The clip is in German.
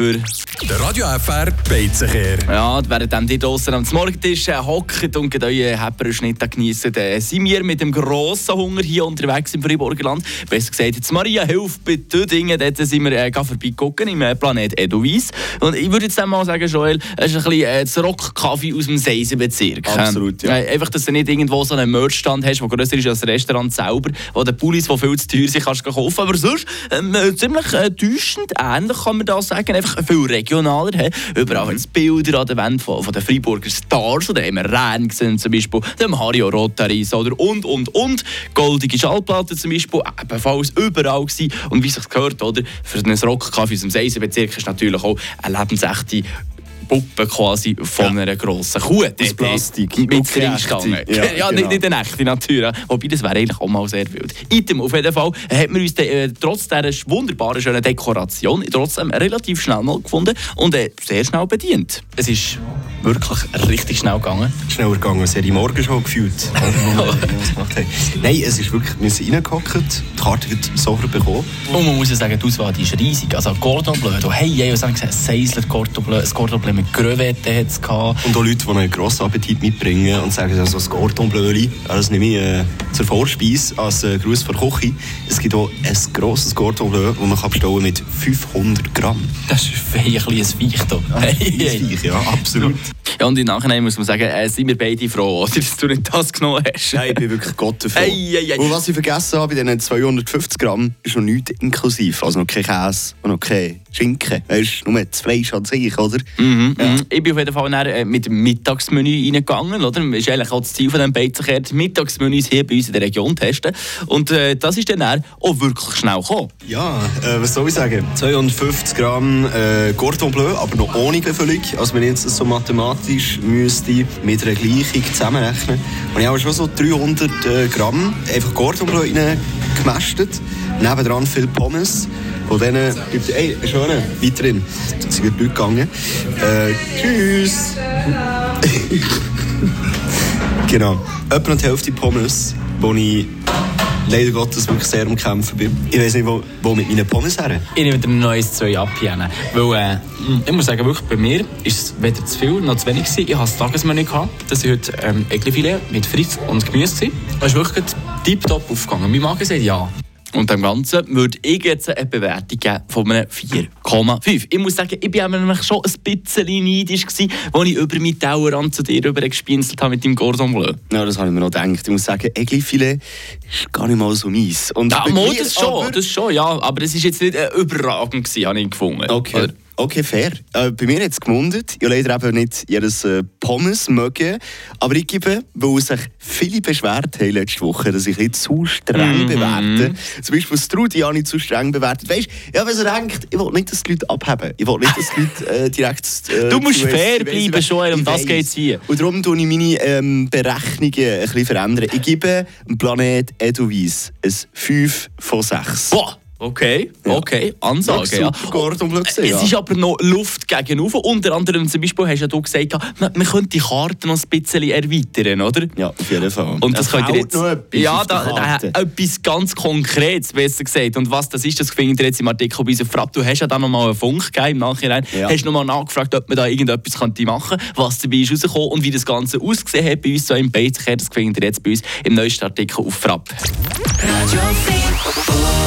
Carrefour. Der Radio FR Beizenkehr. Ja, während ihr draußen am Morgentisch äh, hockt und euren Hepperschnitt genießt, äh, sind wir mit dem grossen Hunger hier unterwegs im Freiburgerland. Besser gesagt, jetzt Maria hilft bei Tüdingen. Dort sind wir äh, vorbeigucken im äh, Planet Edelweiss. Und ich würde jetzt mal sagen, Joel, es ist ein bisschen äh, das Rockkaffee aus dem Seisenbezirk. Absolut, ja. Äh, einfach, dass du nicht irgendwo so einen Merchstand hast, der grösser ist als das Restaurant selber, wo der Pullis, die viel zu teuer sind, kannst du kaufen. Aber sonst ähm, äh, ziemlich äh, täuschend ähnlich, kann man da sagen. Einfach viel regionaler. He. Überall mhm. Bilder an der Wand von, von den Freiburger Stars. Oder haben wir Renn gesehen, zum Beispiel dem Mario Rotaris oder und, und, und. Goldige Schallplatte zum Beispiel, ebenfalls überall gewesen. Und wie sich gehört, oder, für einen Rockkaffee aus dem Seisenbezirk ist natürlich auch eine lebensechte Puppe quasi von ja. einer grossen Kuh. Aus Plastik. Mit okay, Ringstange. Ja, ja genau. nicht, nicht eine echte Natur. Wobei, das wäre eigentlich auch mal sehr wild. Item, auf jeden Fall hat man uns äh, trotz dieser wunderbaren, schönen Dekoration trotzdem relativ schnell mal gefunden und äh, sehr schnell bedient. Es ist wirklich richtig schnell gegangen. Schneller gegangen, als hätte ich morgen schon gefühlt. Nein, es ist wirklich, wir sind reingehockt, die Karte wird sofort bekommen. Und man muss ja sagen, die Auswahl die ist riesig. Also Cordon Bleu, hey, hey, was haben gesagt, Seisler Cordon Bleu, das Cordon Bleu mit Crevetten hat es gehabt. Und auch Leute, die einen grossen Appetit mitbringen und sagen, also das Cordon Bleu, das nehme ich äh, zur Vorspeise als äh, Gruß von Küche. Es gibt auch ein grosses Cordon Bleu, das man kann bestellen mit 500 Gramm. Das ist ein bisschen ein Viech hier. Hey, hey. Ein ja, absolut. Ja, und im Nachhinein muss man sagen, äh, sind wir beide froh, dass du nicht das genommen hast. Ja, ich bin wirklich Gott dafür. Ei, ei, ei. Und was ich vergessen habe, bei diesen 250 Gramm, ist noch nichts inklusiv. Also noch kein Käse und noch kein Schinken. Das ist nur das Fleisch an sich, oder? Mhm, ja. Mhm. Ich bin auf jeden Fall dann, äh, mit dem Mittagsmenü reingegangen. Oder? Das ist eigentlich auch das Ziel von diesem Beizenkehr, die Mittagsmenüs hier bei uns in der Region testen. Und äh, das ist dann auch wirklich schnell gekommen. Ja, äh, was soll ich sagen? 250 Gramm äh, Cordon Bleu, aber noch ohne Befüllung. Also wenn ich jetzt so mathematisch müsste mit einer Gleichung zusammenrechnen. Und ich habe schon so 300 äh, Gramm einfach Cordon Bleu gemästet. Nebendran viel Pommes. Von denen gibt es, ey, schöne, weiterhin. Da sind Leute gegangen. Äh, tschüss! genau. Etwa die Hälfte Pommes, die ich leider Gottes wirklich sehr am Kämpfen bin. Ich weiß nicht, wo, wo mit meinen Pommes her. Ich nehme ein neues 2 ab. Weil, äh, ich muss sagen, wirklich, bei mir ist es weder zu viel noch zu wenig gewesen. Ich hatte das Tagesmenü gehabt. Das war heute ähm, Ecklefilet mit Fritz und Gemüse. Das ist wirklich tiptop aufgegangen. Mein Magen sagt ja. Und dem Ganzen würde ich jetzt eine Bewertung geben von einem 4,5. Ich muss sagen, ich war nämlich schon ein bisschen neidisch, gewesen, als ich über meinen Tellerrand zu dir gespinselt habe mit dem Cordon Bleu. Ja, das habe ich mir noch gedacht. Ich muss sagen, Egli-Filet ist gar nicht mal so mies. Und ja, mal, das schon, das schon, ja. Aber es war jetzt nicht äh, überragend, gewesen, habe ich gefunden. Okay. Oder? Okay, fair. Äh, bei mir hat es gemundet. Ich leider eben nicht jedes äh, Pommes mögen. Aber ich gebe, weil sich viele beschwert haben letzte Woche, dass ich nicht zu streng mm -hmm. bewerte. Zum Beispiel das Trudi habe ich zu streng bewertet. Weißt du, ja, wenn sie denkt, ich will nicht, dass die Leute abheben. Ich will nicht, dass die Leute äh, direkt. Äh, du musst fair bleiben, schon, um das geht es hier. Und darum tue ich meine ähm, Berechnungen ein bisschen verändern. Ich gebe dem Planet Edelweiss ein 5 von 6. Boah! Okay, okay, Ansage. Ja. Es ist aber noch Luft gegenüber. Unter anderem zum Beispiel hast ja du gesagt, man, man könnte die Karten noch ein bisschen erweitern, oder? Ja, auf jeden Fall. Und das, das könnt ihr jetzt. Noch etwas ja, da, da, etwas ganz Konkretes, besser gesagt. Und was das ist, das findet ihr jetzt im Artikel bei uns Frapp. Du hast ja dann noch mal einen Funk gegeben im Nachhinein. Ja. Hast noch mal nachgefragt, ob man da irgendetwas könnte machen könnte, was dabei ist rausgekommen und wie das Ganze ausgesehen hat bei uns so im Beitrag. Das findet ihr jetzt bei uns im neuesten Artikel auf Frapp.